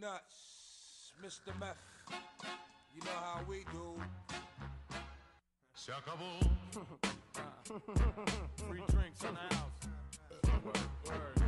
nuts, Mr. Meth. You know how we do. Se acabó. Free drinks in the house.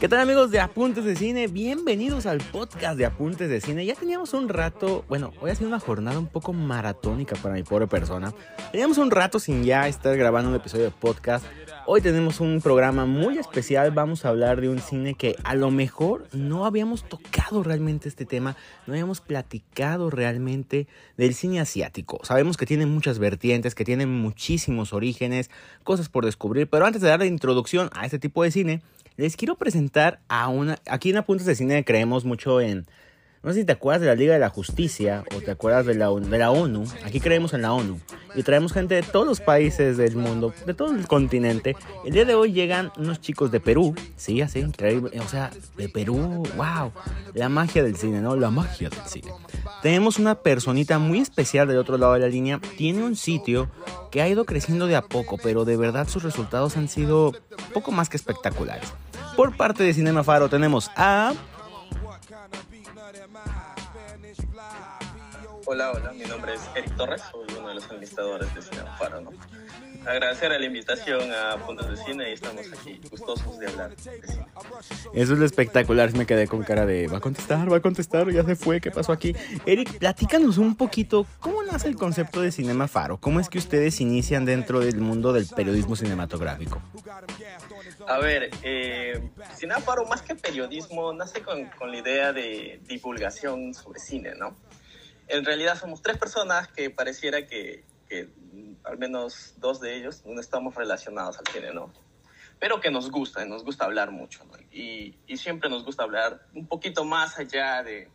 ¿Qué tal amigos de Apuntes de Cine? Bienvenidos al podcast de Apuntes de Cine. Ya teníamos un rato, bueno, hoy ha sido una jornada un poco maratónica para mi pobre persona. Teníamos un rato sin ya estar grabando un episodio de podcast. Hoy tenemos un programa muy especial. Vamos a hablar de un cine que a lo mejor no habíamos tocado realmente este tema. No habíamos platicado realmente del cine asiático. Sabemos que tiene muchas vertientes, que tiene muchísimos orígenes, cosas por descubrir. Pero antes de dar la introducción a este tipo de cine, les quiero presentar a una... Aquí en Apuntes de Cine creemos mucho en... No sé si te acuerdas de la Liga de la Justicia o te acuerdas de la, de la ONU. Aquí creemos en la ONU. Y traemos gente de todos los países del mundo, de todo el continente. El día de hoy llegan unos chicos de Perú. Sí, así, increíble. O sea, de Perú. ¡Wow! La magia del cine, ¿no? La magia del cine. Tenemos una personita muy especial del otro lado de la línea. Tiene un sitio que ha ido creciendo de a poco, pero de verdad sus resultados han sido poco más que espectaculares. Por parte de Cinema Faro tenemos a... Hola, hola, mi nombre es Eric Torres, soy uno de los administradores de Cinema Faro, ¿no? Agradecer a la invitación a Puntos de Cine y estamos aquí gustosos de hablar de cine. Eso es lo espectacular, me quedé con cara de va a contestar, va a contestar, ya se fue, ¿qué pasó aquí? Eric, platícanos un poquito, ¿cómo nace el concepto de Cinema Faro? ¿Cómo es que ustedes inician dentro del mundo del periodismo cinematográfico? A ver, eh, Cinema Faro más que periodismo nace con, con la idea de divulgación sobre cine, ¿no? En realidad somos tres personas que pareciera que, que al menos dos de ellos no estamos relacionados al cine, ¿no? Pero que nos gusta, nos gusta hablar mucho, ¿no? Y, y siempre nos gusta hablar un poquito más allá de,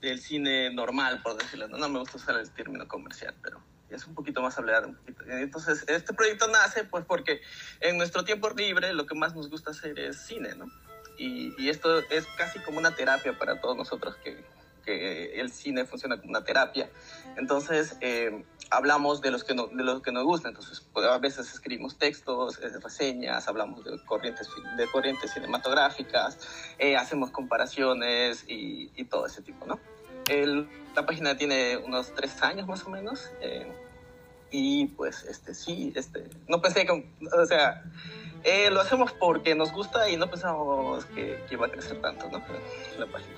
del cine normal, por decirlo, ¿no? No me gusta usar el término comercial, pero es un poquito más hablar. Entonces, este proyecto nace pues porque en nuestro tiempo libre lo que más nos gusta hacer es cine, ¿no? Y, esto es casi como una terapia para todos nosotros que, que el cine funciona como una terapia. Entonces, eh, hablamos de los, que no, de los que nos gustan. Entonces, pues, a veces escribimos textos, eh, reseñas, hablamos de corrientes, de corrientes cinematográficas, eh, hacemos comparaciones y, todo ese tipo, ¿no? El, la página tiene unos tres años más o menos. Eh, y pues, este, sí, este, no pensé que, o sea, eh, lo hacemos porque nos gusta y no pensamos que, que iba a crecer tanto, ¿no? La página.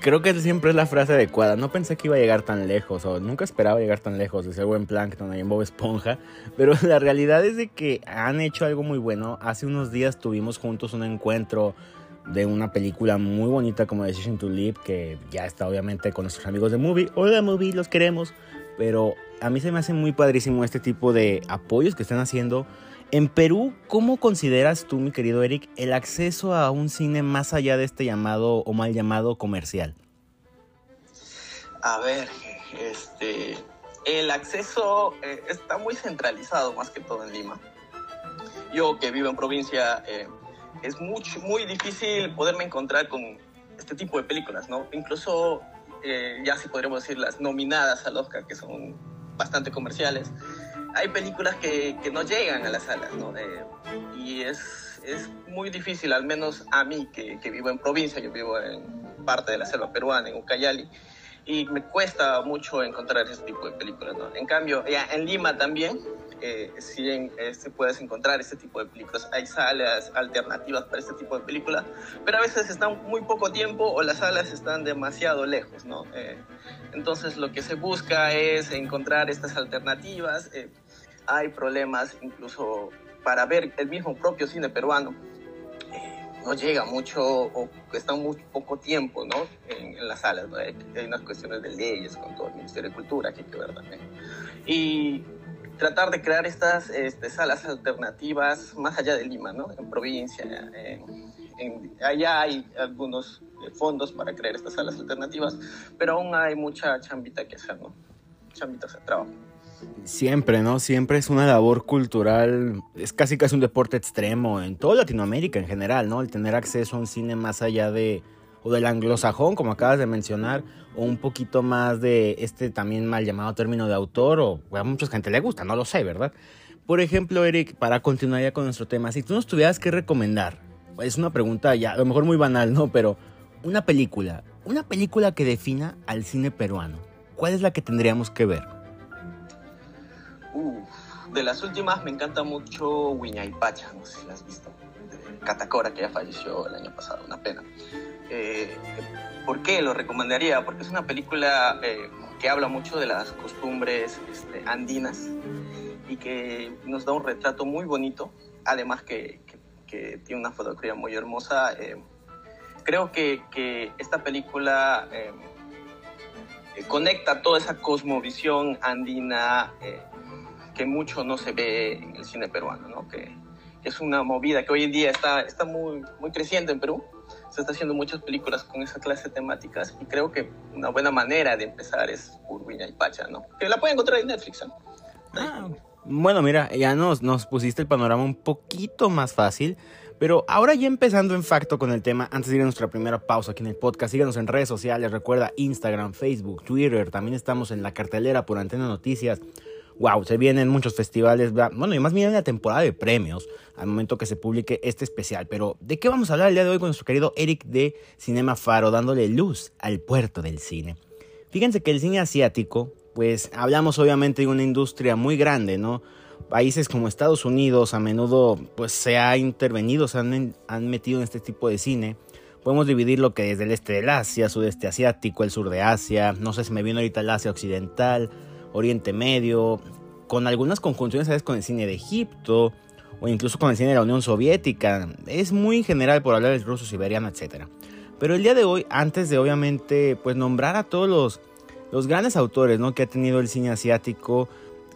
Creo que siempre es la frase adecuada. No pensé que iba a llegar tan lejos, o nunca esperaba llegar tan lejos de ser buen Plankton ahí en Bob Esponja. Pero la realidad es de que han hecho algo muy bueno. Hace unos días tuvimos juntos un encuentro de una película muy bonita como Decision to Live, que ya está obviamente con nuestros amigos de Movie. Hola Movie, los queremos. Pero a mí se me hace muy padrísimo este tipo de apoyos que están haciendo. En Perú, ¿cómo consideras tú, mi querido Eric, el acceso a un cine más allá de este llamado o mal llamado comercial? A ver, este, el acceso eh, está muy centralizado más que todo en Lima. Yo que vivo en provincia, eh, es muy, muy difícil poderme encontrar con este tipo de películas, ¿no? Incluso eh, ya si podríamos decir las nominadas al Oscar, que son bastante comerciales, hay películas que, que no llegan a las salas, ¿no? Eh, y es, es muy difícil, al menos a mí, que, que, vivo en provincia, yo vivo en parte de la selva peruana, en Ucayali, y me cuesta mucho encontrar ese tipo de películas, ¿no? En cambio, ya en Lima también, eh, sí en, puedes encontrar este tipo de películas. Hay salas alternativas para este tipo de películas, pero a veces están muy poco tiempo o las salas están demasiado lejos, ¿no? Eh, entonces lo que se busca es encontrar estas alternativas. Eh, hay problemas incluso para ver el mismo propio cine peruano. Eh, no llega mucho o está muy poco tiempo ¿no? en, en las salas. ¿no? Hay, hay, unas cuestiones de leyes con todo el Ministerio de Cultura que hay que ver también. Y tratar de crear estas este, salas alternativas más allá de Lima, ¿no? En provincia, en, allá hay algunos fondos para crear estas salas alternativas, pero aún hay mucha chambita que hacer, ¿no? Chambita, sea, trabajo. Siempre, ¿no? Siempre es una labor cultural, es casi casi un deporte extremo en toda Latinoamérica en general, ¿no? El tener acceso a un cine más allá de, o del anglosajón, como acabas de mencionar, o un poquito más de este también mal llamado término de autor, o a mucha gente le gusta, no lo sé, ¿verdad? Por ejemplo, Eric, para continuar ya con nuestro tema, si tú nos tuvieras que recomendar es una pregunta ya, a lo mejor muy banal, ¿no? Pero una película, una película que defina al cine peruano. ¿Cuál es la que tendríamos que ver? Uf, de las últimas me encanta mucho Wiñaypacha, no sé si la has visto. Catacora, que ya falleció el año pasado, una pena. Eh, ¿Por qué lo recomendaría? Porque es una película eh, que habla mucho de las costumbres este, andinas y que nos da un retrato muy bonito, además que, tiene una fotografía muy hermosa. eh, creo que, esta película eh, conecta toda esa cosmovisión andina que mucho no se ve en el cine peruano, ¿no? que es una movida que hoy en día está, está muy, muy creciente en Perú. Se está haciendo muchas películas con esa clase de temáticas y creo que una buena manera de empezar es Urbiña y Pacha, ¿no? Que la pueden encontrar en Netflix, ¿no? Ah, bueno, mira, ya nos, nos pusiste el panorama un poquito más fácil. Pero ahora ya empezando en facto con el tema, antes de ir a nuestra primera pausa aquí en el podcast, síganos en redes sociales, recuerda Instagram, Facebook, Twitter, también estamos en la cartelera por Antena Noticias. Wow, se vienen muchos festivales, va- bueno, y más bien la temporada de premios al momento que se publique este especial. Pero, ¿de qué vamos a hablar el día de hoy con nuestro querido Eric de Cinema Faro, dándole luz al puerto del cine? Fíjense que el cine asiático, pues hablamos obviamente de una industria muy grande, ¿no? Países como Estados Unidos a menudo pues se ha intervenido, se han, han metido en este tipo de cine. Podemos dividir lo que desde el este del Asia, sudeste asiático, el sur de Asia, no sé si me viene ahorita el Asia occidental, Oriente Medio, con algunas conjunciones ¿sabes? con el cine de Egipto o incluso con el cine de la Unión Soviética. Es muy general por hablar del ruso, siberiano, etc. Pero el día de hoy, antes de obviamente pues nombrar a todos los, los grandes autores ¿no? que ha tenido el cine asiático,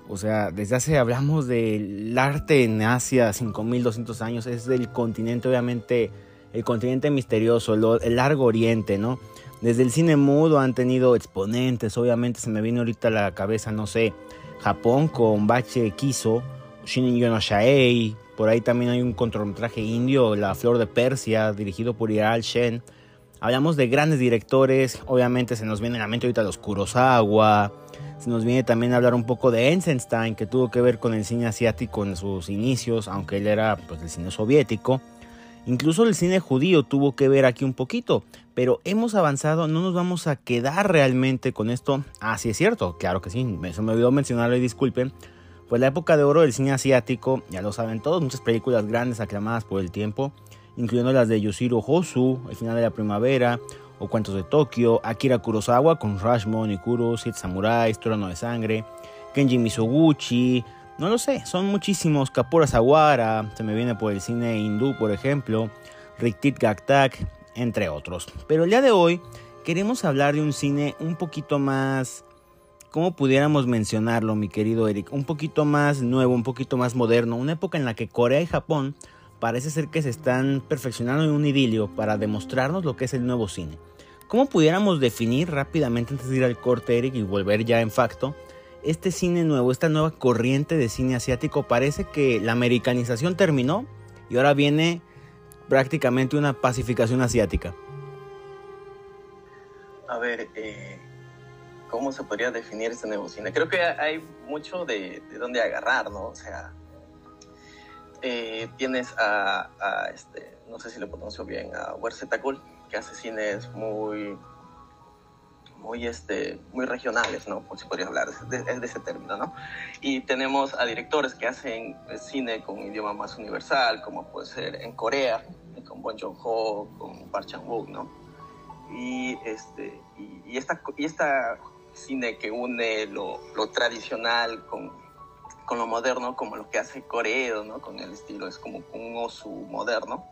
o sea, desde hace hablamos del arte en Asia, 5200 años, es del continente, obviamente, el continente misterioso, el largo oriente, ¿no? Desde el cine mudo han tenido exponentes, obviamente se me viene ahorita a la cabeza, no sé, Japón con Bache Kiso, Shinin Yonoshaei, por ahí también hay un cortometraje indio, La Flor de Persia, dirigido por Iral Shen. Hablamos de grandes directores, obviamente se nos viene a la mente ahorita los Kurosawa, se nos viene también a hablar un poco de Eisenstein, que tuvo que ver con el cine asiático en sus inicios, aunque él era pues, del cine soviético. Incluso el cine judío tuvo que ver aquí un poquito, pero hemos avanzado, no nos vamos a quedar realmente con esto. Ah, sí es cierto, claro que sí, se me olvidó mencionarlo y disculpen. Pues la época de oro del cine asiático, ya lo saben todos, muchas películas grandes aclamadas por el tiempo, incluyendo las de Yoshiro Hosu, El final de la primavera, o Cuentos de Tokio, Akira Kurosawa con Rashomon y Kuro, Siete Samuráis, Trono de Sangre, Kenji Mizoguchi, no lo sé, son muchísimos, Kapura Sawara, se me viene por el cine hindú, por ejemplo, Riktit Gaktak, entre otros. Pero el día de hoy queremos hablar de un cine un poquito más, ¿cómo pudiéramos mencionarlo, mi querido Eric? Un poquito más nuevo, un poquito más moderno, una época en la que Corea y Japón parece ser que se están perfeccionando en un idilio para demostrarnos lo que es el nuevo cine. ¿Cómo pudiéramos definir rápidamente antes de ir al corte, Eric, y volver ya en facto? Este cine nuevo, esta nueva corriente de cine asiático, parece que la americanización terminó y ahora viene prácticamente una pacificación asiática. A ver, eh, ¿cómo se podría definir nuevo cine? Creo que hay mucho de, de dónde agarrar, ¿no? O sea, eh, tienes a, a, este, no sé si lo pronuncio bien, a Wersetakul, que hace cines muy, muy, este, muy regionales, ¿no? Por si podría hablar de, de- ese término, ¿no? Y tenemos a directores que hacen eh, cine con idioma más universal, como puede ser en Corea, con Bong Joon-ho, con Park Chan-wook, ¿no? y este y, y esta y esta cine que une lo, lo tradicional con, con lo moderno como lo que hace Coreo no con el estilo es como un osu moderno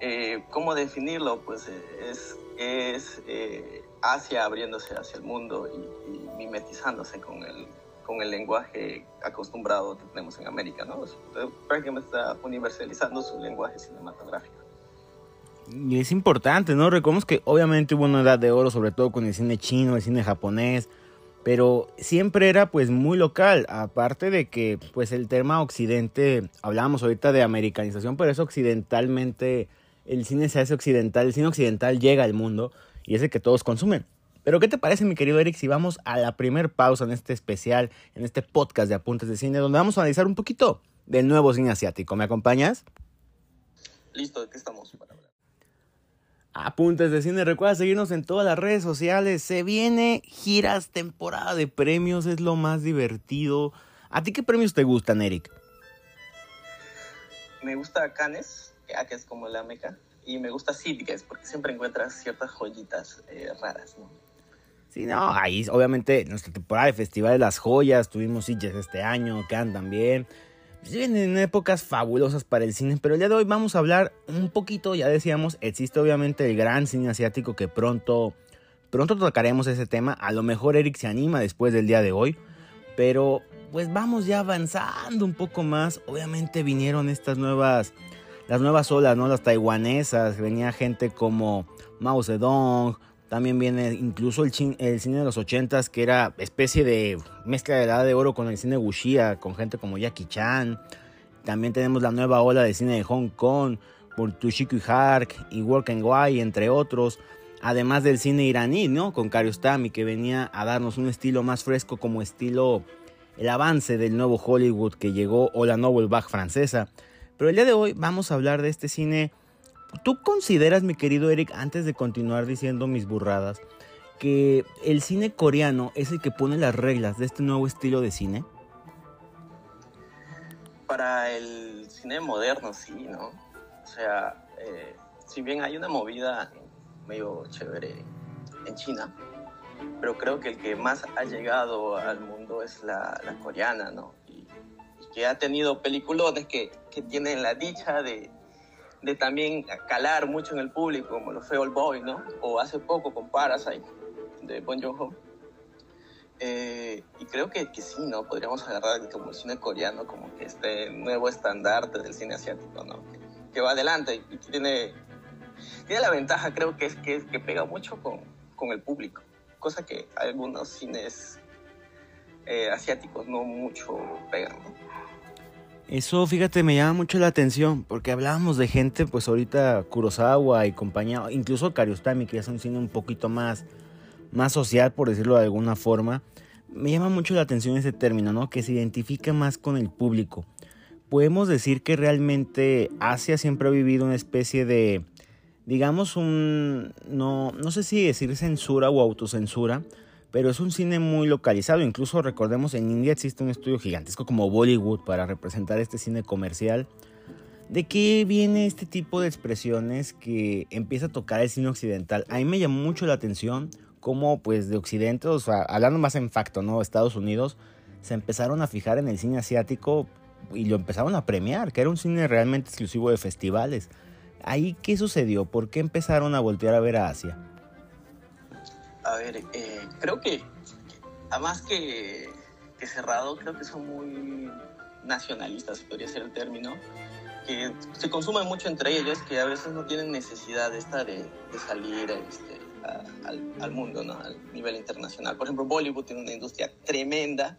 Eh, cómo definirlo pues eh, es es eh, Asia abriéndose hacia el mundo y, y mimetizándose con el con el lenguaje acostumbrado que tenemos en América no Es- prácticamente está universalizando su lenguaje cinematográfico Y es importante, ¿no? Recordemos que obviamente hubo una edad de oro, sobre todo con el cine chino, el cine japonés, pero siempre era pues muy local, aparte de que pues el tema occidente, hablábamos ahorita de americanización, pero es occidentalmente, el cine se hace occidental, el cine occidental llega al mundo y es el que todos consumen. Pero ¿qué te parece mi querido Eric si vamos a la primer pausa en este especial, en este podcast de Apuntes de Cine, donde vamos a analizar un poquito del nuevo cine asiático? ¿Me acompañas? listo, ¿de qué estamos para hablar? Apuntes de cine, recuerda seguirnos en todas las redes sociales. Se viene giras, temporada de premios, es lo más divertido. ¿A ti qué premios te gustan, Eric? Me gusta Cannes, que es como la meca, y me gusta Sitges, porque siempre encuentras ciertas joyitas eh, raras, ¿no? Sí, no, ahí obviamente nuestra temporada de Festival de las Joyas, tuvimos Sitges este año, Cannes también. Pues vienen épocas fabulosas para el cine, pero el día de hoy vamos a hablar un poquito, ya decíamos, existe obviamente el gran cine asiático que pronto, pronto tocaremos ese tema. A lo mejor Eric se anima después del día de hoy, pero pues vamos ya avanzando un poco más. Obviamente vinieron estas nuevas, las nuevas olas, ¿no? Las taiwanesas, venía gente como Mao Zedong, también viene incluso el, el cine de los ochentas, que era especie de mezcla de edad de oro con el cine wuxia, con gente como Jackie Chan. También tenemos la nueva ola de cine de Hong Kong, por Tushiko Hark y Work and Why, entre otros. Además del cine iraní, ¿no? Con Kiarostami, que venía a darnos un estilo más fresco como estilo el avance del nuevo Hollywood que llegó o la Nouvelle Vague francesa. Pero el día de hoy vamos a hablar de este cine. ¿Tú consideras, mi querido Eric, antes de continuar diciendo mis burradas, que el cine coreano es el que pone las reglas de este nuevo estilo de cine? Para el cine moderno, sí, ¿no? O sea, eh, si bien hay una movida medio chévere en China, pero creo que el que más ha llegado al mundo es la, la coreana, ¿no? Que ha tenido peliculones que, que tienen la dicha de, de, también calar mucho en el público, como lo fue Old Boy, ¿no? O hace poco con Parasite, de Bon Joon-ho. Eh, y creo que, que, sí, ¿no? Podríamos agarrar como el cine coreano como que este nuevo estandarte del cine asiático, ¿no? Que, que va adelante y tiene, tiene la ventaja, creo que es que, que pega mucho con, con el público cosa que algunos cines eh, asiáticos no mucho pegan. ¿no? Eso, fíjate, me llama mucho la atención, porque hablábamos de gente, pues ahorita Kurosawa y compañía, incluso Kariostami, que es un cine un poquito más, más social, por decirlo de alguna forma. Me llama mucho la atención ese término, ¿no? Que se identifica más con el público. Podemos decir que realmente Asia siempre ha vivido una especie de digamos, un, no, no sé si decir censura o autocensura, pero es un cine muy localizado. Incluso recordemos, en India existe un estudio gigantesco como Bollywood para representar este cine comercial. ¿De qué viene este tipo de expresiones que empieza a tocar el cine occidental? A mí me llamó mucho la atención cómo, pues, de Occidente, o sea, hablando más en facto, ¿no? Estados Unidos, se empezaron a fijar en el cine asiático y lo empezaron a premiar, que era un cine realmente exclusivo de festivales. ¿Ahí qué sucedió? ¿Por qué empezaron a voltear a ver a Asia? A ver, eh, creo que, además que, que, cerrado, creo que son muy nacionalistas, podría ser el término, que se consumen mucho entre ellos, que a veces no tienen necesidad de, de, salir este, al, mundo, ¿no? al nivel internacional. Por ejemplo, Bollywood tiene una industria tremenda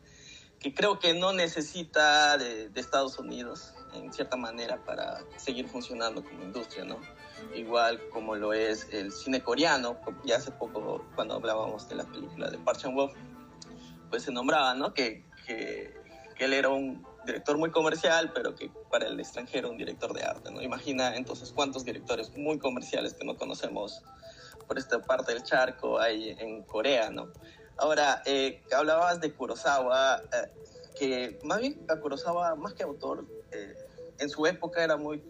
que creo que no necesita de Estados Unidos en cierta manera para seguir funcionando como industria, ¿no? Igual como lo es el cine coreano, ya hace poco cuando hablábamos de la película de Park Chan-wook, pues se nombraba, ¿no? Que, que, que, él era un director muy comercial, pero que para el extranjero un director de arte, ¿no? Imagina entonces cuántos directores muy comerciales que no conocemos por esta parte del charco hay en Corea, ¿no? Ahora, eh, hablabas de Kurosawa, eh, que más bien a Kurosawa, más que autor, eh, en su época era muy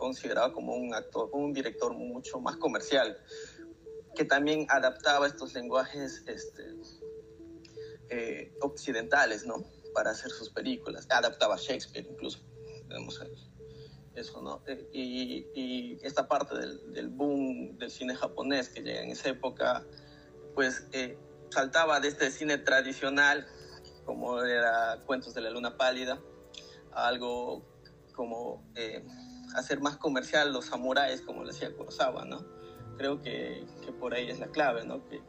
considerado como un actor, un director mucho más comercial, que también adaptaba estos lenguajes este, eh, occidentales, ¿no? Para hacer sus películas. Adaptaba Shakespeare incluso. Tenemos eso, ¿no? Eh, y, esta parte del, boom del cine japonés que llega en esa época, pues eh, saltaba de este cine tradicional, como era Cuentos de la Luna Pálida, a algo como hacer más comercial los samuráis, como le decía Kurosawa, ¿no? Creo que, por ahí es la clave, ¿no? Que,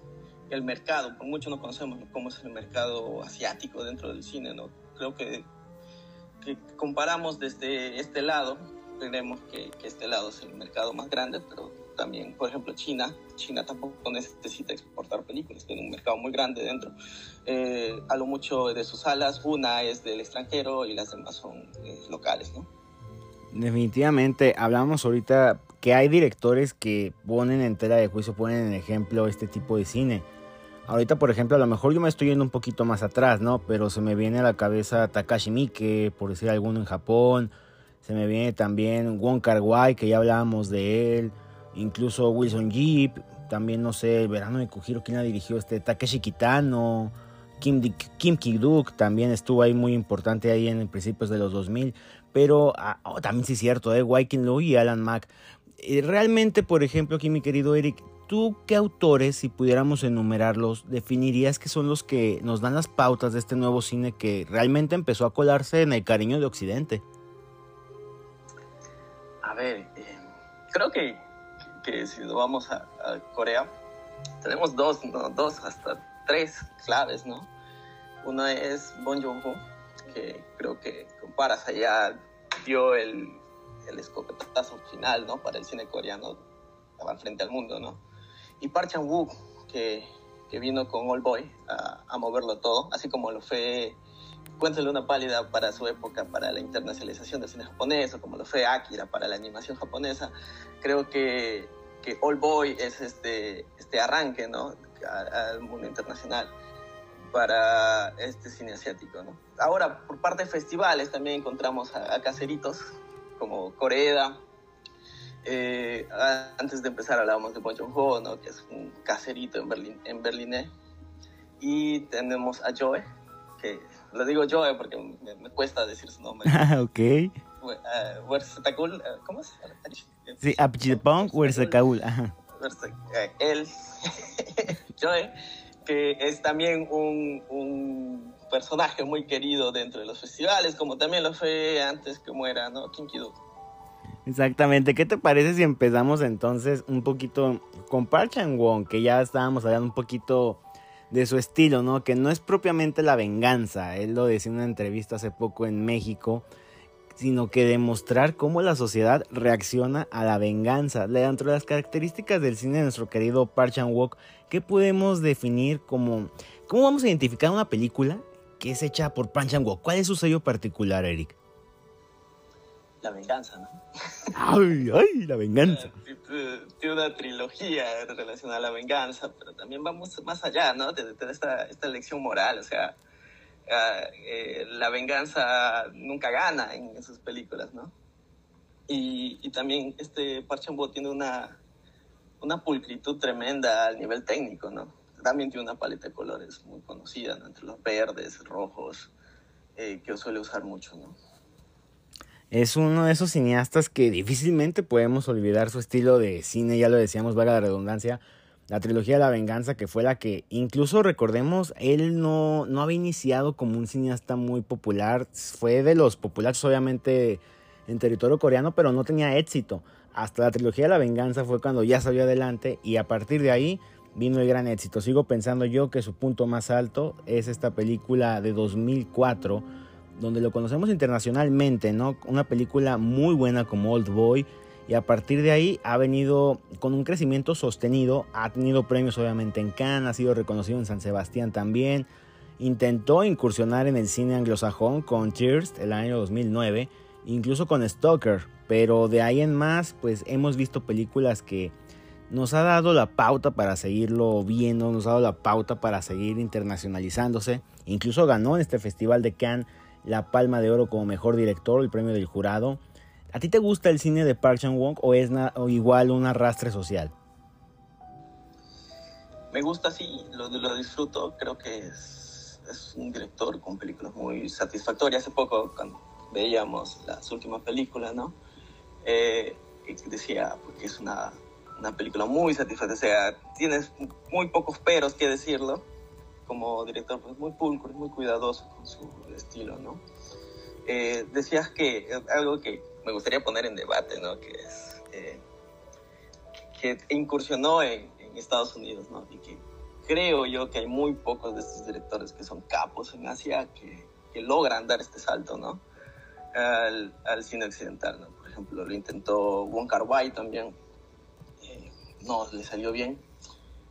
el mercado, por mucho no conocemos cómo es el mercado asiático dentro del cine, ¿no? Creo que, comparamos desde este lado, creemos que, que este lado es el mercado más grande, pero también, por ejemplo, China, China tampoco necesita exportar películas, tiene un mercado muy grande dentro. Eh, a lo mucho de sus salas, una es del extranjero y las demás son eh, locales, ¿no? Definitivamente, hablamos ahorita que hay directores que ponen en tela de juicio, ponen en ejemplo este tipo de cine. Ahorita, por ejemplo, a lo mejor yo me estoy yendo un poquito más atrás, ¿no? Pero se me viene a la cabeza Takashi Miike, por decir alguno en Japón. Se me viene también Wong Kar Wai, que ya hablábamos de él. Incluso Wilson Jeep. También, no sé, el verano de Kujiro, ¿quién la dirigió? Este, Takeshi Kitano. Kim, Kim Ki-duk también estuvo ahí muy importante ahí en principios de los 2000. Pero ah, oh, también sí es cierto, ¿eh? Waikin Lu y Alan Mack. Eh, realmente, por ejemplo, aquí mi querido Eric, ¿tú qué autores, si pudiéramos enumerarlos, definirías que son los que nos dan las pautas de este nuevo cine que realmente empezó a colarse en el cariño de Occidente? A ver, eh, creo que, que, si vamos a, Corea, tenemos dos, ¿no? dos hasta tres claves, ¿no? Uno es Bon Joon-ho, que creo que con Parasite dio el, el escopetazo final, ¿no? Para el cine coreano, estaba frente al mundo, ¿no? Y Park Chan-wook, que, que, vino con All Boy a, a, moverlo todo, así como lo fue Cuéntale una pálida para su época, para la internacionalización del cine japonés, o como lo fue Akira para la animación japonesa. Creo que, que All Boy es este, este arranque, ¿no? Al mundo internacional para este cine asiático, ¿no? Ahora, por parte de festivales también encontramos a, a caseritos como Corea. Eh, antes de empezar hablábamos de Bong Joon-ho, ¿no? Que es un caserito en Berlín, en Berlín. Y tenemos a Joe, que lo digo Joe porque me, me cuesta decir su nombre. Ah, ok. Uh, Wersetakul, ¿cómo es? Sí, Apchipong Wersetakul. Él, Joe, que es también un, un, personaje muy querido dentro de los festivales, como también lo fue antes que muera, ¿no? Ki-duk. Exactamente. ¿Qué te parece si empezamos entonces un poquito con Park Chan-won, que ya estábamos hablando un poquito de su estilo, ¿no? Que no es propiamente la venganza, él lo decía en una entrevista hace poco en México, sino que demostrar cómo la sociedad reacciona a la venganza. Dentro de las características del cine de nuestro querido Park Chan-wook, ¿qué podemos definir como... ¿Cómo vamos a identificar una película que es hecha por Park Chan-wook? ¿Cuál es su sello particular, Eric? La venganza, ¿no? ¡Ay, ay, la venganza! Tiene una trilogía relacionada a la venganza, pero también vamos más allá, ¿no? De, de esta, esta lección moral, o sea, uh, eh, la venganza nunca gana en, en sus películas, ¿no? Y, y, también este Parchambo tiene una, una pulcritud tremenda al nivel técnico, ¿no? También tiene una paleta de colores muy conocida, ¿no? Entre los verdes, rojos, eh, que suele usar mucho, es uno de esos cineastas que difícilmente podemos olvidar su estilo de cine, ya lo decíamos, vaga la redundancia, la trilogía de la venganza, que fue la que, incluso recordemos, él no, no había iniciado como un cineasta muy popular, fue de los populares obviamente en territorio coreano, pero no tenía éxito. Hasta la trilogía de la venganza fue cuando ya salió adelante y a partir de ahí vino el gran éxito. Sigo pensando yo que su punto más alto es esta película de 2004 donde lo conocemos internacionalmente, ¿no? Una película muy buena como Old Boy y a partir de ahí ha venido con un crecimiento sostenido, ha tenido premios obviamente en Cannes, ha sido reconocido en San Sebastián también, intentó incursionar en el cine anglosajón con Cheers el año 2009, incluso con Stalker, pero de ahí en más pues hemos visto películas que nos ha dado la pauta para seguirlo viendo, nos ha dado la pauta para seguir internacionalizándose, incluso ganó en este festival de Cannes la Palma de Oro como mejor director, el premio del jurado. ¿A ti te gusta el cine de Park Chan-wook o es o igual un arrastre social? Me gusta, sí, lo, lo disfruto. Creo que es, es, un director con películas muy satisfactorias. Hace poco, cuando veíamos las últimas películas, ¿no? Eh, decía, porque es una, una película muy satisfactoria. O sea, tienes muy pocos peros que decirlo como director pues muy pulcro, muy cuidadoso con su estilo, ¿no? Eh, decías que algo que me gustaría poner en debate, ¿no? Que es eh, que incursionó en, en, Estados Unidos, ¿no? Y que creo yo que hay muy pocos de estos directores que son capos en Asia que, que logran dar este salto, ¿no? Al, al, cine occidental, ¿no? Por ejemplo, lo intentó Wong Kar Wai también, no le salió bien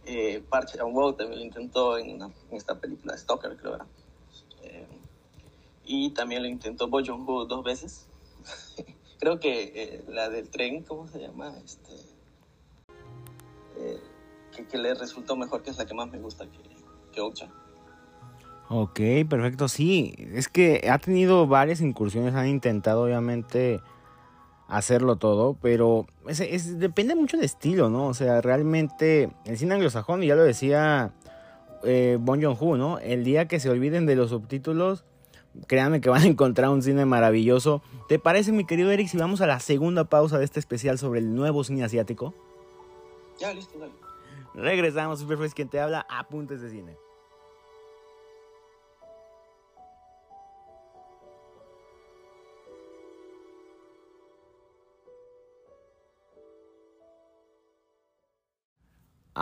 eh, Park Chan-wook también lo intentó en, esta película Stalker, creo. Eh, y también lo intentó Bo dos veces. creo que eh, la del tren, ¿cómo se llama? Este, eh, que, que le resultó mejor, que es la que más me gusta que, que Ocha. Ok, perfecto. Sí, es que ha tenido varias incursiones, han intentado obviamente hacerlo todo, pero es, es- depende mucho del estilo, ¿no? O sea, realmente el cine anglosajón, y ya lo decía eh, Bon Joon-ho, ¿no? El día que se olviden de los subtítulos, créanme que van a encontrar un cine maravilloso. ¿Te parece, mi querido Eric, si vamos a la segunda pausa de este especial sobre el nuevo cine asiático? Ya, listo, dale. Regresamos, Superfresh, quien te habla, apuntes de cine.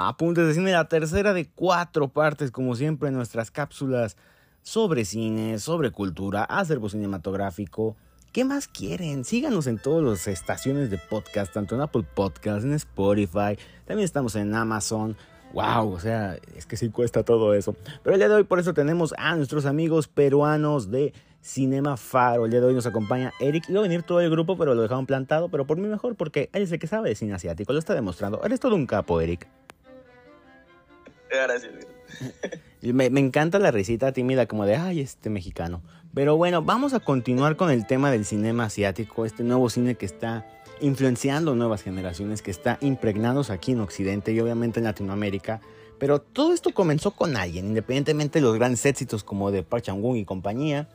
Apuntes de cine, la tercera de cuatro partes, como siempre, en nuestras cápsulas sobre cine, sobre cultura, acervo cinematográfico. ¿Qué más quieren? Síganos en todas las estaciones de podcast, tanto en Apple Podcasts, en Spotify, también estamos en Amazon. Wow, o sea, es que sí cuesta todo eso. Pero el día de hoy por eso tenemos a nuestros amigos peruanos de Cinema Faro. El día de hoy nos acompaña Eric. Iba a venir todo el grupo, pero lo dejaron plantado. Pero por mí mejor, porque él es el que sabe de cine asiático. Lo está demostrando. Eres todo un capo, Eric. Me, me encanta la risita tímida como de, ay, este mexicano. Pero bueno, vamos a continuar con el tema del cinema asiático, este nuevo cine que está influenciando nuevas generaciones, que está impregnándose aquí en Occidente y obviamente en Latinoamérica. Pero todo esto comenzó con alguien, independientemente de los grandes éxitos como de Park Chan-wook y compañía.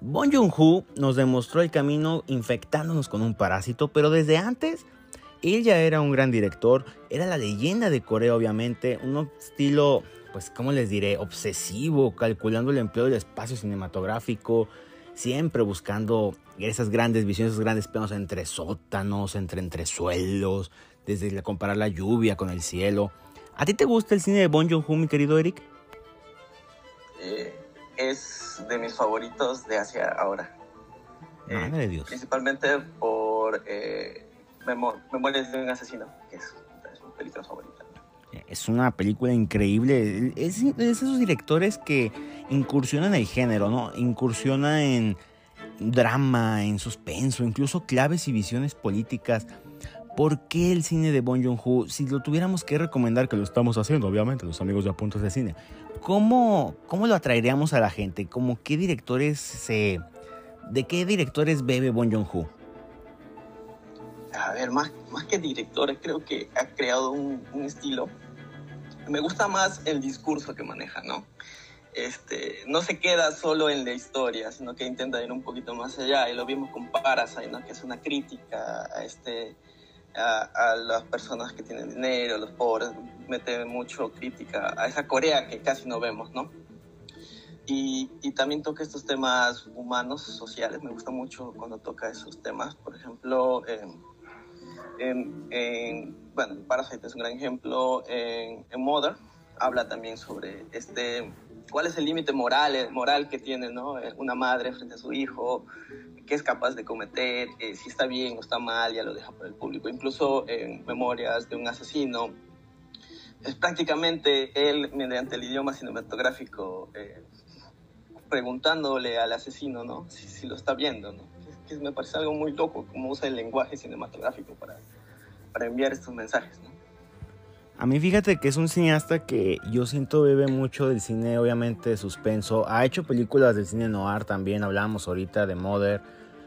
Bong Joon-ho nos demostró el camino infectándonos con un parásito, pero desde antes él ya era un gran director, era la leyenda de Corea obviamente, un estilo, pues, ¿cómo les diré? Obsesivo, calculando el empleo del espacio cinematográfico, siempre buscando esas grandes visiones, esos grandes planos entre sótanos, entre entresuelos, desde comparar la lluvia con el cielo. ¿A ti te gusta el cine de Bong Joon-ho, mi querido Eric? Eh, es de mis favoritos de hacia ahora. Eh, Madre de Dios. principalmente por eh, Memorias de un asesino, que es, es mi película favorita. Es una película increíble. Es, es esos directores que incursionan en el género, ¿no? Incursiona en drama, en suspenso, incluso claves y visiones políticas. ¿Por qué el cine de Bong Joon-ho? Si lo tuviéramos que recomendar, que lo estamos haciendo, obviamente, los amigos de Apuntes de Cine, ¿cómo, cómo lo atraeríamos a la gente? ¿Cómo qué directores se... ¿De qué directores bebe Bong Joon-ho? A ver, más, más que director, creo que ha creado un, un estilo. Me gusta más el discurso que maneja, ¿no? Este, no se queda solo en la historia, sino que intenta ir un poquito más allá. Y lo vimos con Parasite, ¿no? Que es una crítica a, este, a, a las personas que tienen dinero, los pobres. Mete mucho crítica a esa Corea que casi no vemos, ¿no? Y, y, también toca estos temas humanos, sociales. Me gusta mucho cuando toca esos temas. Por ejemplo, eh, en, en, bueno, Parasite es un gran ejemplo. En, Mother habla también sobre este, cuál es el límite moral, moral que tiene ¿no? una madre frente a su hijo, qué es capaz de cometer, eh, si está bien o está mal, ya lo deja para el público. Incluso en Memorias de un asesino, es prácticamente él, mediante el idioma cinematográfico, eh, preguntándole al asesino ¿no? si, si lo está viendo. ¿no? Me parece algo muy loco, cómo usa el lenguaje cinematográfico para, para enviar estos mensajes. ¿no? A mí fíjate que es un cineasta que yo siento bebe mucho del cine, obviamente, suspenso. Ha hecho películas del cine noir también, hablábamos ahorita de Mother,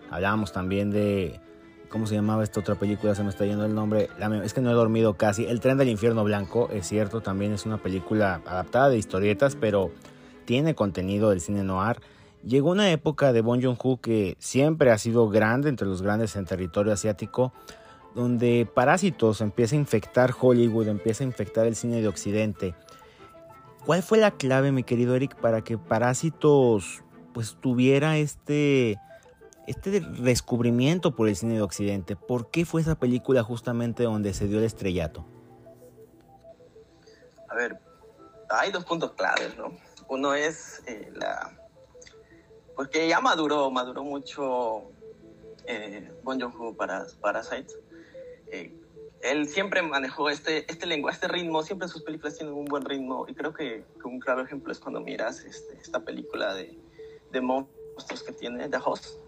hablábamos también de... ¿Cómo se llamaba esta otra película? Se me está yendo el nombre. Es que no he dormido casi. El tren del infierno blanco, es cierto, también es una película adaptada de historietas, pero tiene contenido del cine noir. Llegó una época de Bong Joon-ho que siempre ha sido grande entre los grandes en territorio asiático, donde Parásitos empieza a infectar Hollywood, empieza a infectar el cine de Occidente. ¿Cuál fue la clave, mi querido Eric, para que Parásitos pues tuviera este este descubrimiento por el cine de Occidente? ¿Por qué fue esa película justamente donde se dio el estrellato? A ver, hay dos puntos claves, ¿no? Uno es eh, la porque ya maduró, maduró mucho eh, Bon Joon-ho para Parasite. Eh, él siempre manejó este, este lenguaje, este ritmo, siempre sus películas tienen un buen ritmo y creo que, que un claro ejemplo es cuando miras este, esta película de, de monstruos que tiene, The Host,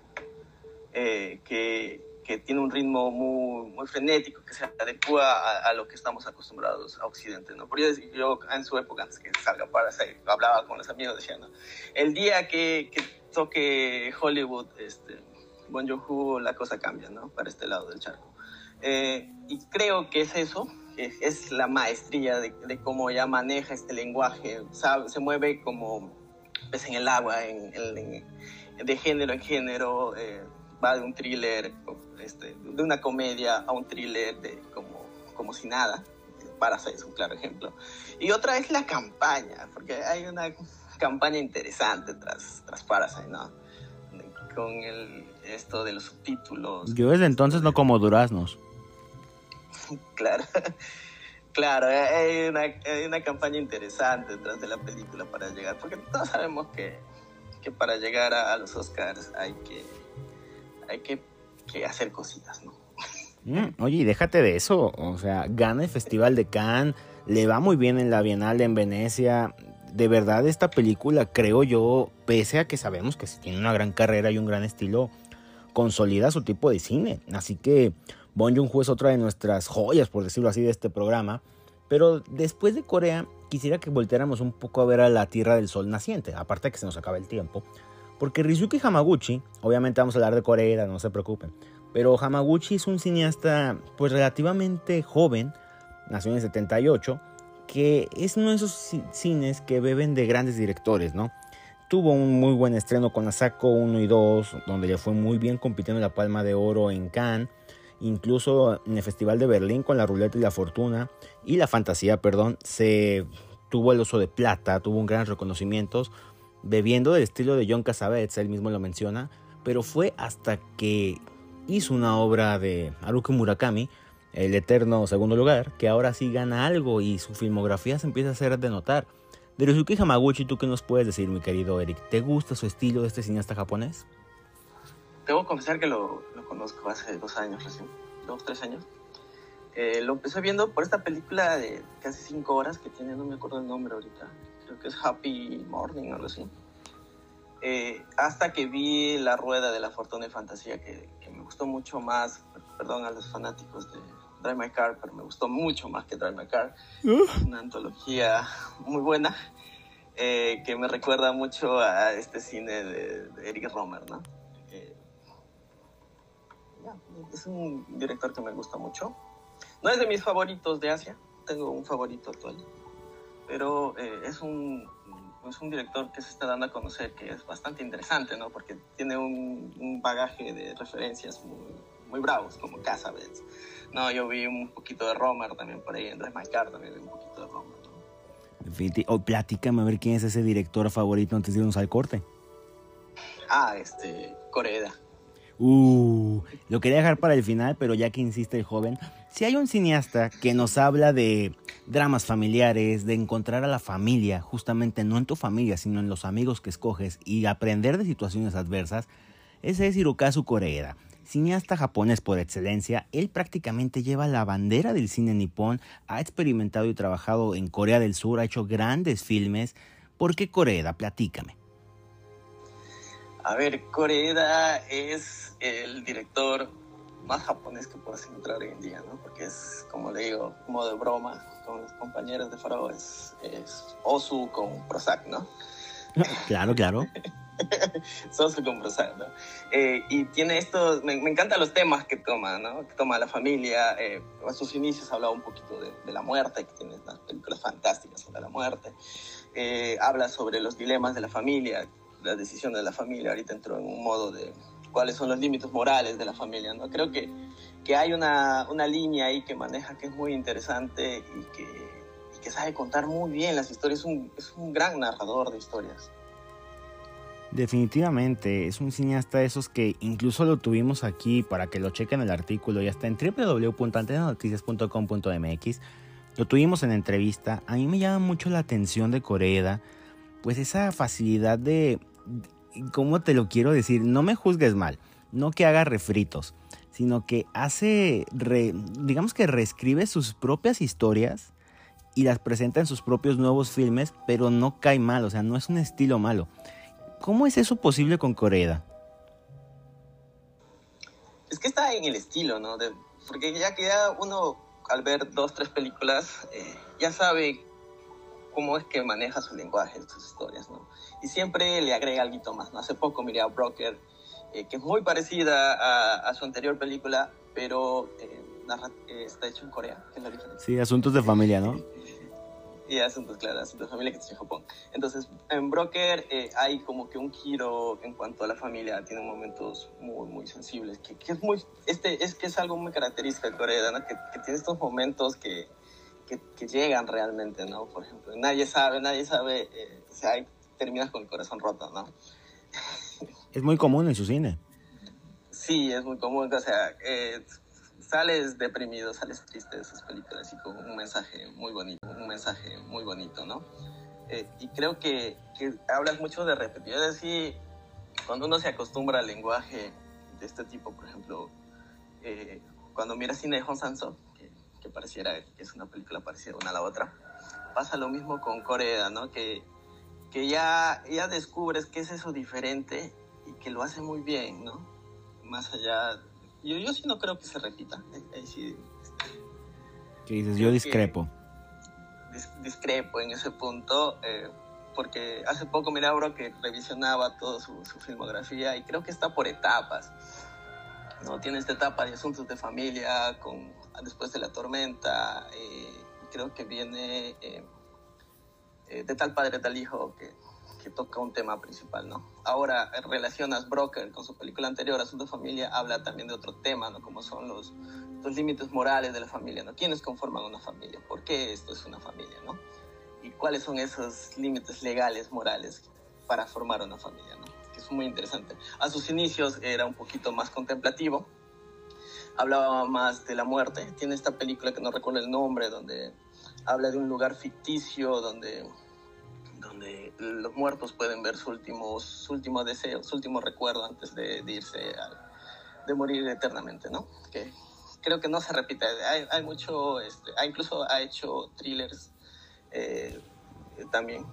eh, que que tiene un ritmo muy, muy frenético, que se adecua a, a, lo que estamos acostumbrados a Occidente, ¿no? Yo, yo en su época, antes que salga Parasite, hablaba con los amigos diciendo, el día que, que toque Hollywood, este, Bon Joon-ho, la cosa cambia, ¿no? Para este lado del charco. Eh, y creo que es eso, es, la maestría de, cómo ya maneja este lenguaje, se mueve como pez en el agua, en, en, de género en género, eh, va de un thriller, este, de una comedia a un thriller de como, como si nada. Parasite es un claro ejemplo. Y otra es la campaña, porque hay una campaña interesante tras, tras Parasite, ¿no? Con el, esto de los subtítulos. Yo desde entonces no como duraznos. claro. Claro, hay una, hay una campaña interesante detrás de la película para llegar, porque todos sabemos que, que para llegar a, a, los Oscars hay que, hay que, que hacer cositas, ¿no? Mm, oye, y déjate de eso, o sea, gana el Festival de Cannes, le va muy bien en la Bienal en Venecia. De verdad, esta película, creo yo, pese a que sabemos que tiene una gran carrera y un gran estilo, consolida su tipo de cine. Así que Bon Joon-ho es otra de nuestras joyas, por decirlo así, de este programa. Pero después de Corea, quisiera que volteáramos un poco a ver a la Tierra del Sol naciente, aparte de que se nos acaba el tiempo. Porque Rizuki Hamaguchi, obviamente vamos a hablar de Corea, no se preocupen, pero Hamaguchi es un cineasta pues relativamente joven, nació en el 78, que es uno de esos cines que beben de grandes directores, ¿no? Tuvo un muy buen estreno con Asako 1 y 2, donde le fue muy bien compitiendo la Palma de Oro en Cannes, incluso en el Festival de Berlín con La Ruleta y la Fortuna y La Fantasía, perdón, se tuvo el oso de plata, tuvo un gran reconocimiento, bebiendo del estilo de John Cassavetes, él mismo lo menciona, pero fue hasta que hizo una obra de Haruki Murakami, El Eterno Segundo Lugar, que ahora sí gana algo y su filmografía se empieza a hacer de notar. De Rizuki Hamaguchi, ¿tú qué nos puedes decir, mi querido Eric? ¿Te gusta su estilo de este cineasta japonés? Debo confesar que lo, lo conozco hace dos años recién, dos, tres años. Eh, lo empecé viendo por esta película de casi cinco horas que tiene, no me acuerdo el nombre ahorita, creo que es Happy Morning o algo así. Eh, hasta que vi La Rueda de la Fortuna y Fantasía, que, que, me gustó mucho más, perdón a los fanáticos de Drive My Car, pero me gustó mucho más que Drive My Car. Uh. Una antología muy buena, eh, que me recuerda mucho a este cine de, de Eric Romer, ¿no? Eh, yeah, es un director que me gusta mucho. No es de mis favoritos de Asia, tengo un favorito actual, pero eh, es un es un director que se está dando a conocer que es bastante interesante, ¿no? Porque tiene un, un bagaje de referencias muy, muy bravos, como Casabets. No, yo vi un poquito de Romer también por ahí, en Drive My Car también vi un poquito de Romer. O oh, platícame a ver quién es ese director favorito antes de irnos al corte. Ah, este, Coreda. Uh, lo quería dejar para el final, pero ya que insiste el joven, si hay un cineasta que nos habla de dramas familiares, de encontrar a la familia, justamente no en tu familia, sino en los amigos que escoges y aprender de situaciones adversas, ese es Hirokazu Koreeda. Cineasta japonés por excelencia, él prácticamente lleva la bandera del cine nipón, ha experimentado y trabajado en Corea del Sur, ha hecho grandes filmes. ¿Por qué Koreeda? Platícame. A ver, Koreeda es el director más japonés que puedes encontrar hoy en día, ¿no? Porque es, como le digo, como de broma con los compañeros de Faro, es, es Osu con Prozac, ¿no? claro, claro. Sosu con Prozac, ¿no? Eh, y tiene esto, me, me, encantan los temas que toma, ¿no? Que toma la familia, eh, a sus inicios hablaba un poquito de, de, la muerte, que tiene unas películas fantásticas sobre la muerte, eh, habla sobre los dilemas de la familia, las decisiones de la familia, ahorita entró en un modo de cuáles son los límites morales de la familia, ¿no? Creo que, que hay una, una línea ahí que maneja que es muy interesante y que, y que sabe contar muy bien las historias, es un, es un gran narrador de historias. Definitivamente, es un cineasta de esos que incluso lo tuvimos aquí para que lo chequen el artículo, ya está en www.antenanoticias.com.mx. Lo tuvimos en entrevista. A mí me llama mucho la atención de Coreeda, pues esa facilidad de, ¿cómo te lo quiero decir? No me juzgues mal, no que haga refritos, sino que hace, digamos que reescribe sus propias historias y las presenta en sus propios nuevos filmes, pero no cae mal, o sea, no es un estilo malo. ¿Cómo es eso posible con Coreda? es que está en el estilo, ¿no? De, porque ya que ya uno al ver dos, tres películas, eh, ya sabe cómo es que maneja su lenguaje en sus historias, ¿no? Y siempre le agrega algo más, ¿no? Hace poco miré a Broker, eh, que es muy parecida a, a, su anterior película, pero eh, narra, eh, está hecho en Corea, que es la diferencia. Sí, asuntos de familia, ¿no? Y asuntos, claro, de familia que está en Japón. Entonces, en Broker eh, hay como que un giro en cuanto a la familia, tiene momentos muy, muy sensibles, que, que, es muy, este, es que es algo muy característico de Corea, ¿no? que, que tiene estos momentos que, que, que, llegan realmente, ¿no? Por ejemplo, nadie sabe, nadie sabe, eh, o sea, hay, terminas con el corazón roto, ¿no? Es muy común en su cine. Sí, es muy común, o sea, eh, sales deprimido, sales triste de esas películas y con un mensaje muy bonito, un mensaje muy bonito, ¿no? Eh, y creo que, que, hablas mucho de repetir, es decir, cuando uno se acostumbra al lenguaje de este tipo, por ejemplo, eh, cuando miras cine de Hong Sanso, que, que, pareciera que es una película parecida una a la otra, pasa lo mismo con Corea, ¿no? Que, que ya, ya descubres que es eso diferente y que lo hace muy bien, ¿no? Más allá yo, yo sí no creo que se repita. Ahí sí, ¿Qué dices? Yo discrepo. Dis, discrepo en ese punto, eh, porque hace poco miraba bro, que revisionaba toda su, su, filmografía y creo que está por etapas. ¿no? Tiene esta etapa de asuntos de familia, con, después de la tormenta, eh, creo que viene eh, de tal padre, tal hijo, que que toca un tema principal, ¿no? Ahora relacionas Broker con su película anterior, Asunto de Familia, habla también de otro tema, ¿no? Como son los, los límites morales de la familia, ¿no? ¿Quiénes conforman una familia? ¿Por qué esto es una familia, ¿no? Y cuáles son esos límites legales, morales para formar una familia, ¿no? Que es muy interesante. A sus inicios era un poquito más contemplativo, hablaba más de la muerte. Tiene esta película que no recuerdo el nombre, donde habla de un lugar ficticio, donde donde los muertos pueden ver su último, su último deseo, su último recuerdo antes de, irse, de morir eternamente, ¿no? Que creo que no se repite. Hay, mucho, este, ha, incluso ha hecho thrillers eh, también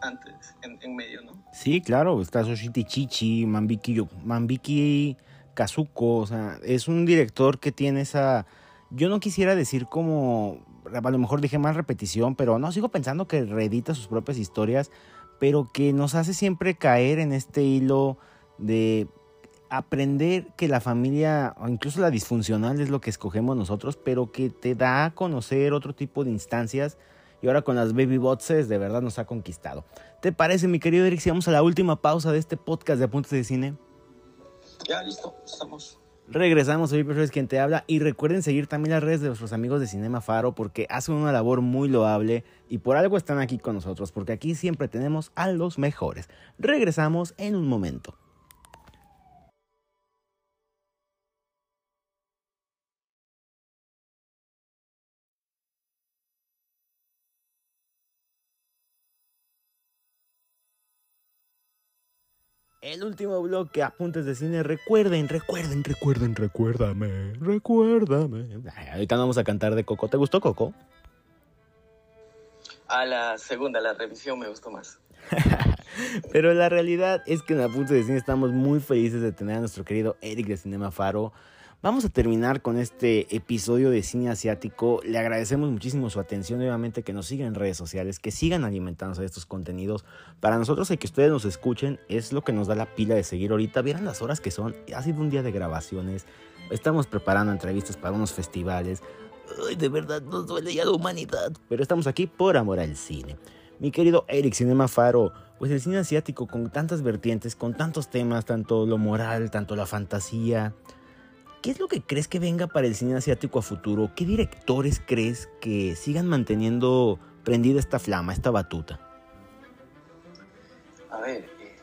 antes, en, en, medio, ¿no? Sí, claro, está Soshiti Chichi, Mambiki, Mambiki Kazuko, o sea, es un director que tiene esa... Yo no quisiera decir como a lo mejor dije más repetición, pero no, sigo pensando que reedita sus propias historias, pero que nos hace siempre caer en este hilo de aprender que la familia, o incluso la disfuncional, es lo que escogemos nosotros, pero que te da a conocer otro tipo de instancias. Y ahora con las baby botses de verdad nos ha conquistado. ¿Te parece, mi querido Eric, si vamos a la última pausa de este podcast de Apuntes de Cine? Ya, listo, estamos. Regresamos, soy es quien te habla y recuerden seguir también las redes de nuestros amigos de Cinema Faro porque hacen una labor muy loable y por algo están aquí con nosotros porque aquí siempre tenemos a los mejores. Regresamos en un momento. El último bloque, apuntes de cine. Recuerden, recuerden, recuerden, recuérdame, recuérdame. Ay, ahorita vamos a cantar de Coco. ¿Te gustó Coco? A la segunda, la revisión, me gustó más. Pero la realidad es que en Apuntes de Cine estamos muy felices de tener a nuestro querido Eric de Cinema Faro. Vamos a terminar con este episodio de cine asiático. Le agradecemos muchísimo su atención, obviamente que nos sigan en redes sociales, que sigan alimentándose de estos contenidos. Para nosotros el que ustedes nos escuchen es lo que nos da la pila de seguir ahorita. Vieran las horas que son. Ha sido un día de grabaciones. Estamos preparando entrevistas para unos festivales. Ay, de verdad nos duele ya la humanidad. Pero estamos aquí por amor al cine. Mi querido Eric Cinema Faro, pues el cine asiático con tantas vertientes, con tantos temas, tanto lo moral, tanto la fantasía. ¿Qué es lo que crees que venga para el cine asiático a futuro? ¿Qué directores crees que sigan manteniendo prendida esta flama, esta batuta? A ver, eh,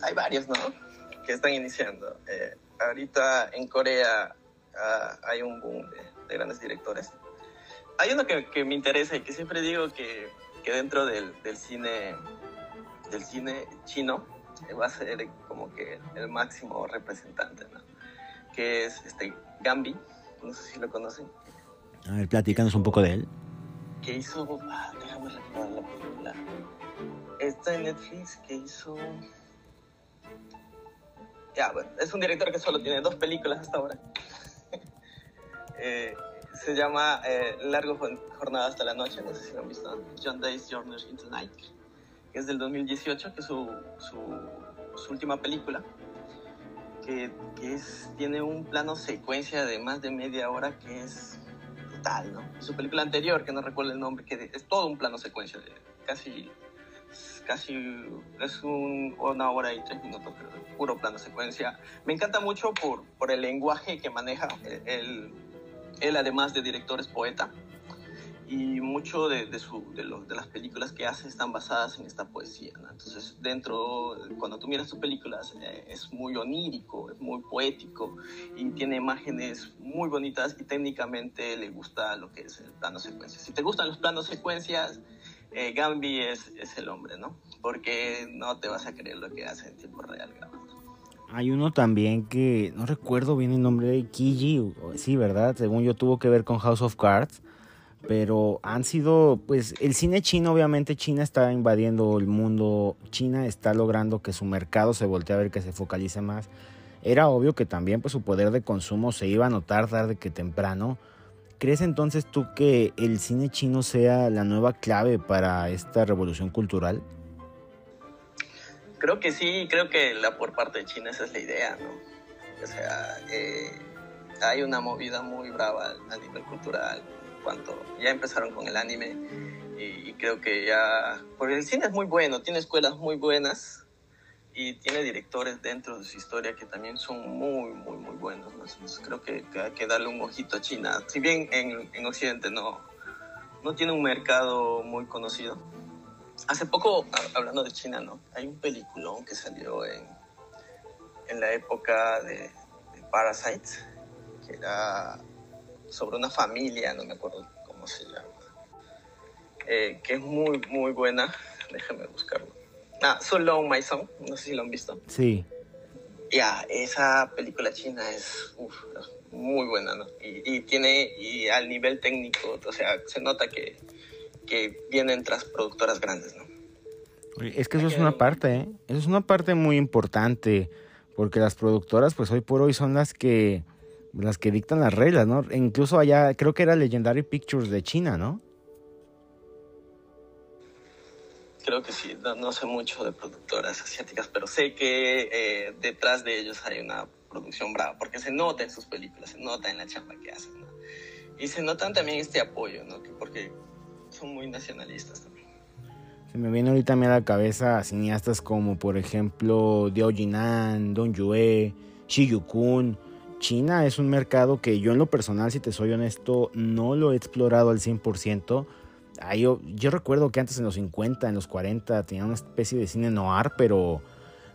hay varios, ¿no? Que están iniciando. Eh, ahorita en Corea uh, hay un boom de, de, grandes directores. Hay uno que, me interesa y que siempre digo que, que dentro del, del, cine del cine chino va a ser como que el máximo representante, ¿no? Que es este Gambi, no sé si lo conocen. A ver, platícanos un poco de él. Que hizo, ah, déjame recordar la película. Está en Netflix que hizo ya, bueno, es un director que solo tiene dos películas hasta ahora. Eh, se llama eh, Largo Jornada hasta la Noche, no sé si lo han visto, John Day's Journey into Night, que es del 2018, que es su, su, su última película, que, es, tiene un plano secuencia de más de media hora que es brutal, ¿no? Su película anterior, que no recuerdo el nombre, que es todo un plano secuencia, de casi casi es un, una hora y tres minutos, pero puro plano secuencia. Me encanta mucho por, por el lenguaje que maneja. Él, él, además de director, es poeta. Y mucho de, de, su, de, lo, de, las películas que hace están basadas en esta poesía. ¿no? Entonces, dentro, cuando tú miras sus películas, eh, es muy onírico, es muy poético y tiene imágenes muy bonitas y técnicamente le gusta lo que es el plano secuencia. Si te gustan los planos secuencias, eh, Gambi es, es, el hombre, ¿no? Porque no te vas a creer lo que hace en tiempo real grabando. Hay uno también que no recuerdo bien el nombre de Kiji, sí, ¿verdad? Según yo tuvo que ver con House of Cards, pero han sido, pues el cine chino, obviamente China está invadiendo el mundo, China está logrando que su mercado se voltee a ver, que se focalice más. Era obvio que también pues su poder de consumo se iba a notar tarde que temprano, ¿Crees entonces tú que el cine chino sea la nueva clave para esta revolución cultural? Creo que sí, creo que la por parte de China esa es la idea, ¿no? O sea, eh, hay una movida muy brava a nivel cultural, cuanto ya empezaron con el anime y, y creo que ya, porque el cine es muy bueno, tiene escuelas muy buenas, y tiene directores dentro de su historia que también son muy, muy, muy buenos. ¿no? Entonces creo que, que, hay que darle un ojito a China. Si bien en, en, Occidente no, no tiene un mercado muy conocido. Hace poco, hablando de China, ¿no? hay un peliculón que salió en, en la época de, de Parasite, que era sobre una familia, no me acuerdo cómo se llama, eh, que es muy, muy buena. Déjame buscarlo Ah, So Long My Song, no sé si lo han visto. Sí. Ya, esa película china es, uf, muy buena, ¿no? Y, y, tiene, y al nivel técnico, o sea, se nota que, que vienen tras productoras grandes, ¿no? Es que eso es una parte, ¿eh? Eso es una parte muy importante, porque las productoras, pues hoy por hoy son las que, las que dictan las reglas, ¿no? E incluso allá, creo que era Legendary Pictures de China, ¿no? creo que sí, no, no, sé mucho de productoras asiáticas, pero sé que eh, detrás de ellos hay una producción brava, porque se nota en sus películas, se nota en la chamba que hacen, ¿no? Y se notan también este apoyo, ¿no? porque son muy nacionalistas también. Se me viene ahorita a mí a la cabeza cineastas como, por ejemplo, Diao Jinan, Don Yue, Shi Yukun. China es un mercado que yo en lo personal, si te soy honesto, no lo he explorado al 100%. Ahí yo, yo, recuerdo que antes en los 50, en los 40, tenía una especie de cine noir, pero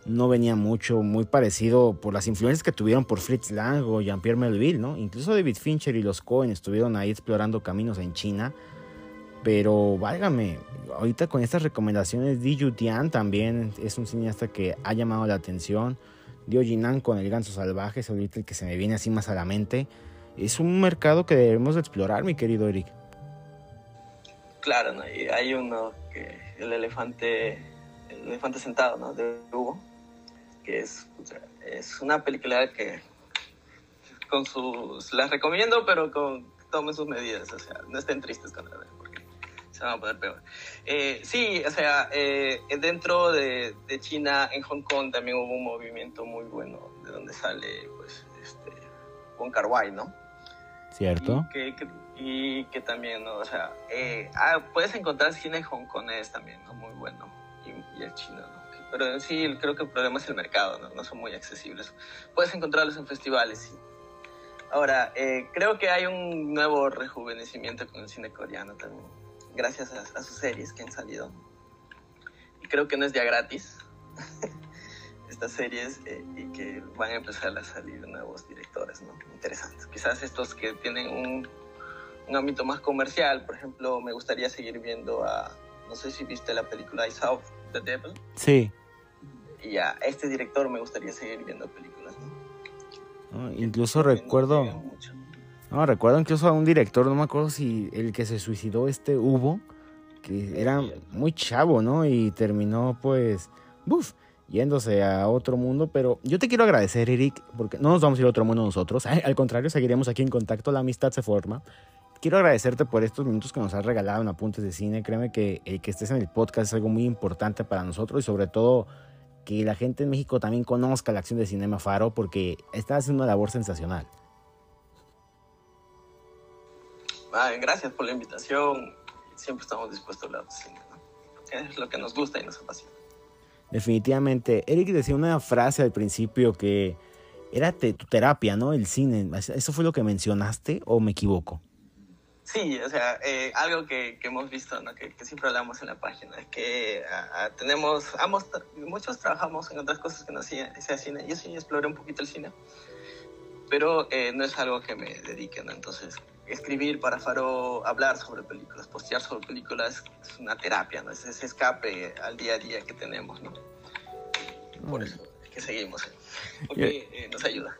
no venía mucho, muy parecido por las influencias que tuvieron por Fritz Lang o Jean-Pierre Melville, ¿no? Incluso David Fincher y los Cohen estuvieron ahí explorando caminos en China. Pero válgame, ahorita con estas recomendaciones, Di Yutian también es un cineasta que ha llamado la atención. Dio Jinan con El Ganso Salvaje es ahorita el que se me viene así más a la mente. Es un mercado que debemos explorar, mi querido Eric claro, ¿no? Y hay uno que el elefante, el elefante sentado, ¿no? De Hugo, que es, es una película que con sus, las recomiendo, pero con tomen sus medidas, o sea, no estén tristes con la porque se van a poner peor. Eh, sí, o sea, eh, dentro de, de, China, en Hong Kong también hubo un movimiento muy bueno, de donde sale, pues, este, Wong Kar Wai, ¿no? Cierto. Y que, que, y que también, ¿no? o sea, eh, ah, puedes encontrar cine hongkonés también, ¿no? Muy bueno, y, y el chino, ¿no? Pero en sí creo que el problema es el mercado, ¿no? No son muy accesibles. Puedes encontrarlos en festivales, sí. Ahora, eh, creo que hay un nuevo rejuvenecimiento con el cine coreano también, gracias a, a sus series que han salido. Y creo que no es ya gratis estas series eh, y que van a empezar a salir nuevos directores, ¿no? Interesantes. Quizás estos que tienen un un ámbito más comercial. Por ejemplo, me gustaría seguir viendo a, no sé si viste la película I Saw the Devil. Sí. Y a este director me gustaría seguir viendo películas. ¿no? No, incluso recuerdo... No, recuerdo incluso a un director, no me acuerdo si el que se suicidó, este Hubo, que era muy chavo, ¿no? Y terminó pues... Buf, yéndose a otro mundo, pero yo te quiero agradecer, Eric, porque no nos vamos a ir a otro mundo nosotros, al contrario, seguiremos aquí en contacto, la amistad se forma. Quiero agradecerte por estos minutos que nos has regalado en Apuntes de Cine. Créeme que el que estés en el podcast es algo muy importante para nosotros y sobre todo que la gente en México también conozca la acción de Cinema Faro porque está haciendo una labor sensacional. Gracias por la invitación. Siempre estamos dispuestos a hablar de cine. Es lo que nos gusta y nos apasiona. Definitivamente. Eric decía una frase al principio que era tu terapia, ¿no? El cine. ¿Eso fue lo que mencionaste o me equivoco? Sí, o sea, eh, algo que, que, hemos visto, ¿no? que, que, siempre hablamos en la página, es que uh, tenemos, ambos, muchos trabajamos en otras cosas que no sea, sea cine. Yo sí exploré un poquito el cine, pero eh, no es algo que me dedique, ¿no? Entonces, escribir para Faro, hablar sobre películas, postear sobre películas es una terapia, ¿no? Es ese escape al día a día que tenemos, ¿no? Por eso es que seguimos, porque eh, nos ayuda.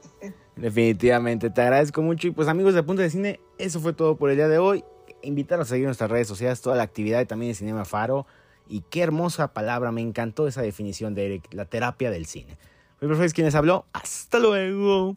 Definitivamente, te agradezco mucho. Y pues amigos de Punto de Cine, eso fue todo por el día de hoy. Invitarlos a seguir nuestras redes sociales, toda la actividad y también de Cinema Faro. Y qué hermosa palabra, me encantó esa definición de Eric, la terapia del cine. Muy perfecto, quienes habló. Hasta luego.